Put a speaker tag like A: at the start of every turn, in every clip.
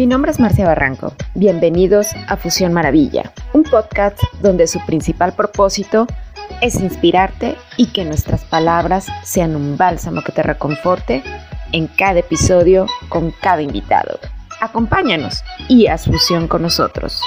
A: Mi nombre es Marcia Barranco. Bienvenidos a Fusión Maravilla, un podcast donde su principal propósito es inspirarte y que nuestras palabras sean un bálsamo que te reconforte en cada episodio con cada invitado. Acompáñanos y haz fusión con nosotros.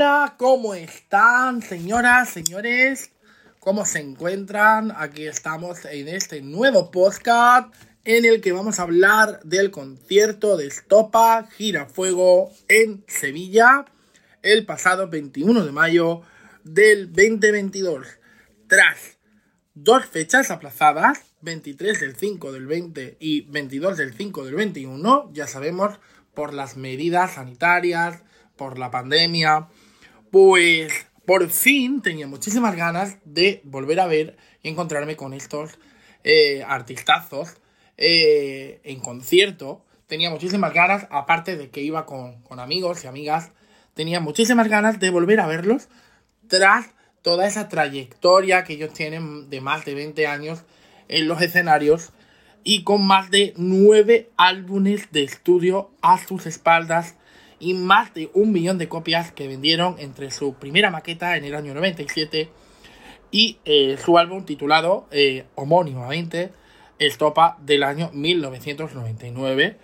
B: Hola, ¿cómo están señoras, señores? ¿Cómo se encuentran? Aquí estamos en este nuevo podcast en el que vamos a hablar del concierto de Estopa Girafuego en Sevilla el pasado 21 de mayo del 2022. Tras dos fechas aplazadas, 23 del 5 del 20 y 22 del 5 del 21, ya sabemos, por las medidas sanitarias, por la pandemia, pues por fin tenía muchísimas ganas de volver a ver y encontrarme con estos eh, artistazos eh, en concierto. Tenía muchísimas ganas, aparte de que iba con, con amigos y amigas, tenía muchísimas ganas de volver a verlos tras toda esa trayectoria que ellos tienen de más de 20 años en los escenarios y con más de 9 álbumes de estudio a sus espaldas y más de un millón de copias que vendieron entre su primera maqueta en el año 97 y eh, su álbum titulado eh, homónimamente Estopa del año 1999.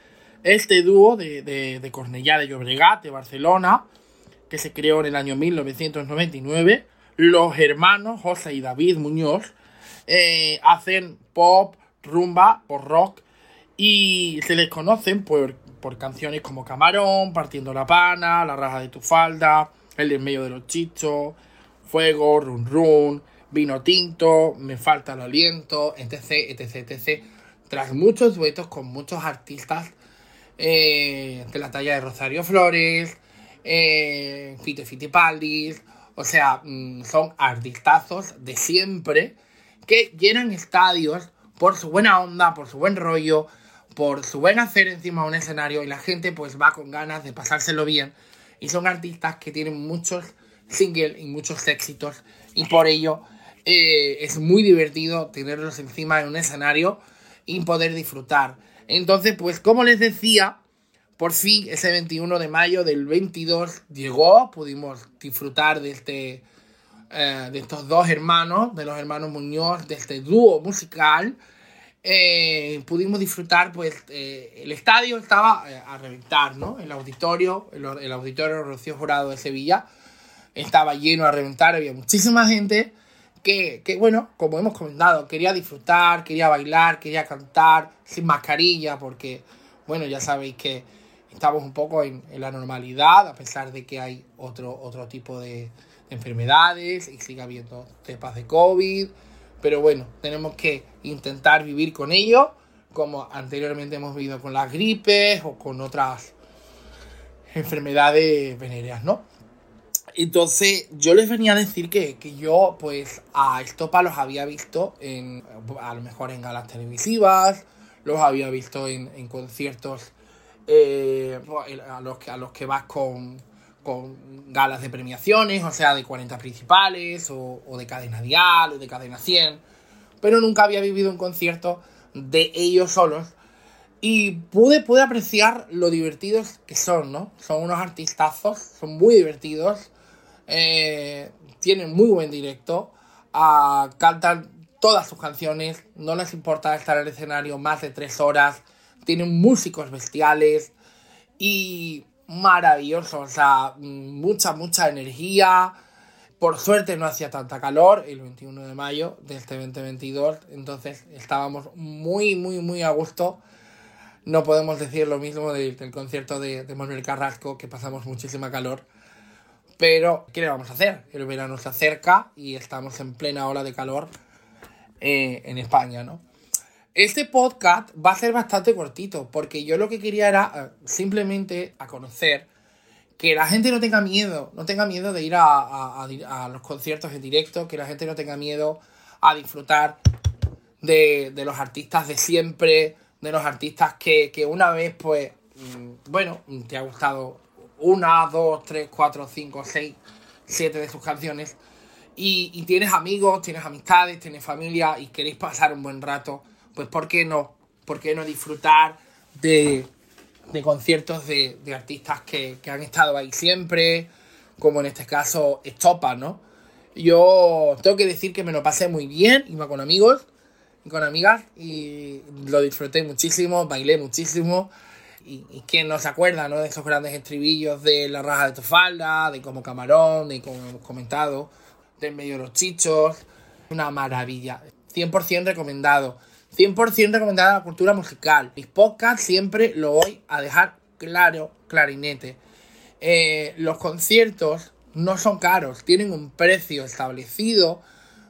B: Este dúo de, de, de Cornellá de Llobregat, de Barcelona, que se creó en el año 1999, los hermanos José y David Muñoz eh, hacen pop, rumba o rock y se les conocen por por canciones como Camarón, Partiendo la Pana, La Raja de tu Falda, El en medio de los chichos, Fuego, Run Run, Vino Tinto, Me falta el aliento, etc, etc, etc. Tras muchos duetos con muchos artistas eh, de la talla de Rosario Flores, eh, Fite Fitipaldis, o sea, mm, son artistazos de siempre que llenan estadios por su buena onda, por su buen rollo, por su buen hacer encima de un escenario y la gente pues va con ganas de pasárselo bien. Y son artistas que tienen muchos singles y muchos éxitos y por ello eh, es muy divertido tenerlos encima de un escenario y poder disfrutar. Entonces pues como les decía, por fin ese 21 de mayo del 22 llegó, pudimos disfrutar de este... Eh, de estos dos hermanos, de los hermanos Muñoz, de este dúo musical eh, pudimos disfrutar, pues eh, el estadio estaba eh, a reventar, ¿no? El auditorio, el, auditorio Rocío Jurado de Sevilla estaba lleno a reventar, había muchísima gente que, que, bueno, como hemos comentado, quería disfrutar, quería bailar, quería cantar sin mascarilla, porque, bueno, ya sabéis que estamos un poco en, en la normalidad, a pesar de que hay otro, otro tipo de, de enfermedades y sigue habiendo cepas de COVID pero bueno, tenemos que intentar vivir con ello, como anteriormente hemos vivido con las gripes o con otras enfermedades venéreas, ¿no? Entonces, yo les venía a decir que, yo, pues, a Estopa los había visto en, a lo mejor en galas televisivas, los había visto en, conciertos eh, a, los que, a los que vas con, con galas de premiaciones, o sea, de 40 principales, o, de cadena dial, o de cadena 100, pero nunca había vivido un concierto de ellos solos. Y pude, pude apreciar lo divertidos que son, ¿no? Son unos artistazos, son muy divertidos, eh, tienen muy buen directo, uh, cantan todas sus canciones, no les importa estar en el escenario más de tres horas, tienen músicos bestiales y maravilloso, o sea, mucha, mucha energía. Por suerte no hacía tanta calor el 21 de mayo de este 2022, entonces estábamos muy, muy, muy a gusto. No podemos decir lo mismo del, concierto de, de, Manuel Carrasco, que pasamos muchísima calor. Pero, ¿qué le vamos a hacer? El verano se acerca y estamos en plena ola de calor eh, en España, ¿no? Este podcast va a ser bastante cortito, porque yo lo que quería era eh, simplemente a conocer que la gente no tenga miedo, no tenga miedo de ir a, los conciertos en directo, que la gente no tenga miedo a disfrutar de, los artistas de siempre, de los artistas que, una vez, pues, mm, bueno, te ha gustado una, dos, tres, cuatro, cinco, seis, siete de sus canciones. Y tienes amigos, tienes amistades, tienes familia y queréis pasar un buen rato, pues ¿por qué no? ¿Por qué no disfrutar de, de conciertos de, de artistas que, que, han estado ahí siempre, como en este caso Estopa, ¿no? Yo tengo que decir que me lo pasé muy bien, iba con amigos y con amigas y lo disfruté muchísimo, bailé muchísimo. Y, y quién no se acuerda, ¿no? De esos grandes estribillos de La Raja de tu falda, de Como Camarón, de como hemos comentado, del medio de los chichos. Una maravilla. 100% recomendado. 100% recomendada la cultura musical. Mis podcasts siempre lo voy a dejar claro, clarinete. Eh, los conciertos no son caros, tienen un precio establecido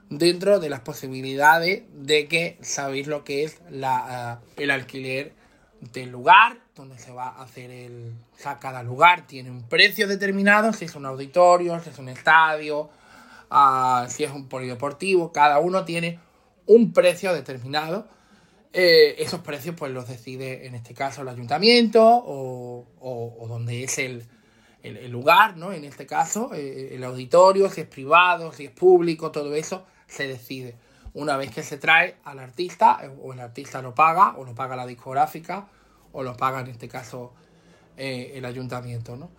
B: dentro de las posibilidades de que sabéis lo que es la, uh, el alquiler del lugar donde se va a hacer el... O sea, cada lugar tiene un precio determinado, si es un auditorio, si es un estadio, uh, si es un polideportivo, cada uno tiene un precio determinado. Eh, esos precios pues los decide en este caso el ayuntamiento o, o, donde es el, el, lugar, ¿no? En este caso, eh, el auditorio, si es privado, si es público, todo eso se decide. Una vez que se trae al artista, eh, o el artista lo paga, o lo paga la discográfica, o lo paga en este caso el ayuntamiento, ¿no?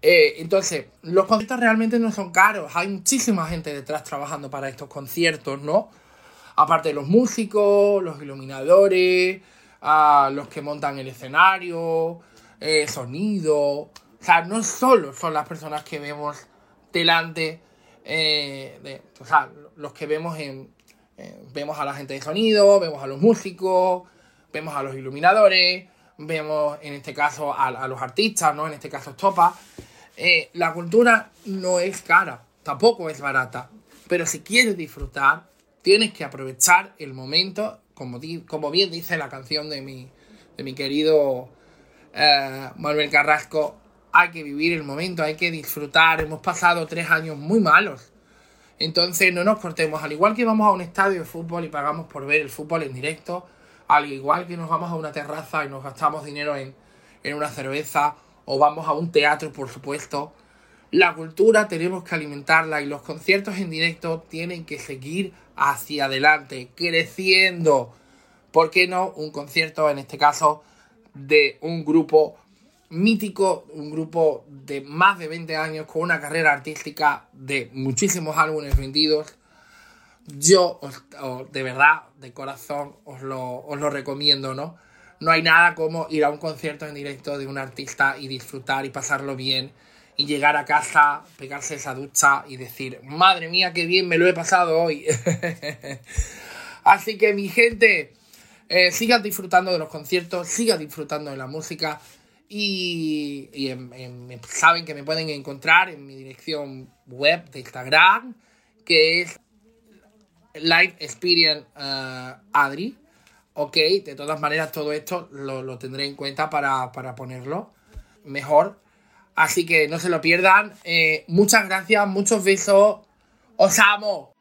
B: Entonces, los conciertos realmente no son caros. Hay muchísima gente detrás trabajando para estos conciertos, ¿no? Aparte de los músicos, los iluminadores, uh, los que montan el escenario, eh, sonido. O sea, no solo son las personas que vemos delante, eh, de, o sea, los que vemos en... Eh, vemos a la gente de sonido, vemos a los músicos, vemos a los iluminadores, vemos en este caso a, a los artistas, ¿no? En este caso Topa. Eh, la cultura no es cara, tampoco es barata, pero si quieres disfrutar, tienes que aprovechar el momento, como, como bien dice la canción de mi, de mi querido eh, Manuel Carrasco, hay que vivir el momento, hay que disfrutar. Hemos pasado tres años muy malos. Entonces no nos cortemos. Al igual que vamos a un estadio de fútbol y pagamos por ver el fútbol en directo, al igual que nos vamos a una terraza y nos gastamos dinero en, en una cerveza o vamos a un teatro, por supuesto, la cultura tenemos que alimentarla y los conciertos en directo tienen que seguir hacia adelante, creciendo. ¿Por qué no un concierto, en este caso, de un grupo mítico, un grupo de más de 20 años con una carrera artística de muchísimos álbumes vendidos? Yo, os, de verdad, de corazón, os lo, os lo recomiendo, ¿no? No hay nada como ir a un concierto en directo de un artista y disfrutar y pasarlo bien y llegar a casa, pegarse esa ducha y decir, madre mía, qué bien me lo he pasado hoy. Así que mi gente, eh, sigan disfrutando de los conciertos, sigan disfrutando de la música y, y en, en, saben que me pueden encontrar en mi dirección web de Instagram, que es Live Experience uh, Adri. Ok, de todas maneras todo esto lo, lo tendré en cuenta para, para ponerlo mejor Así que no se lo pierdan. Eh, muchas gracias, muchos besos. Os amo.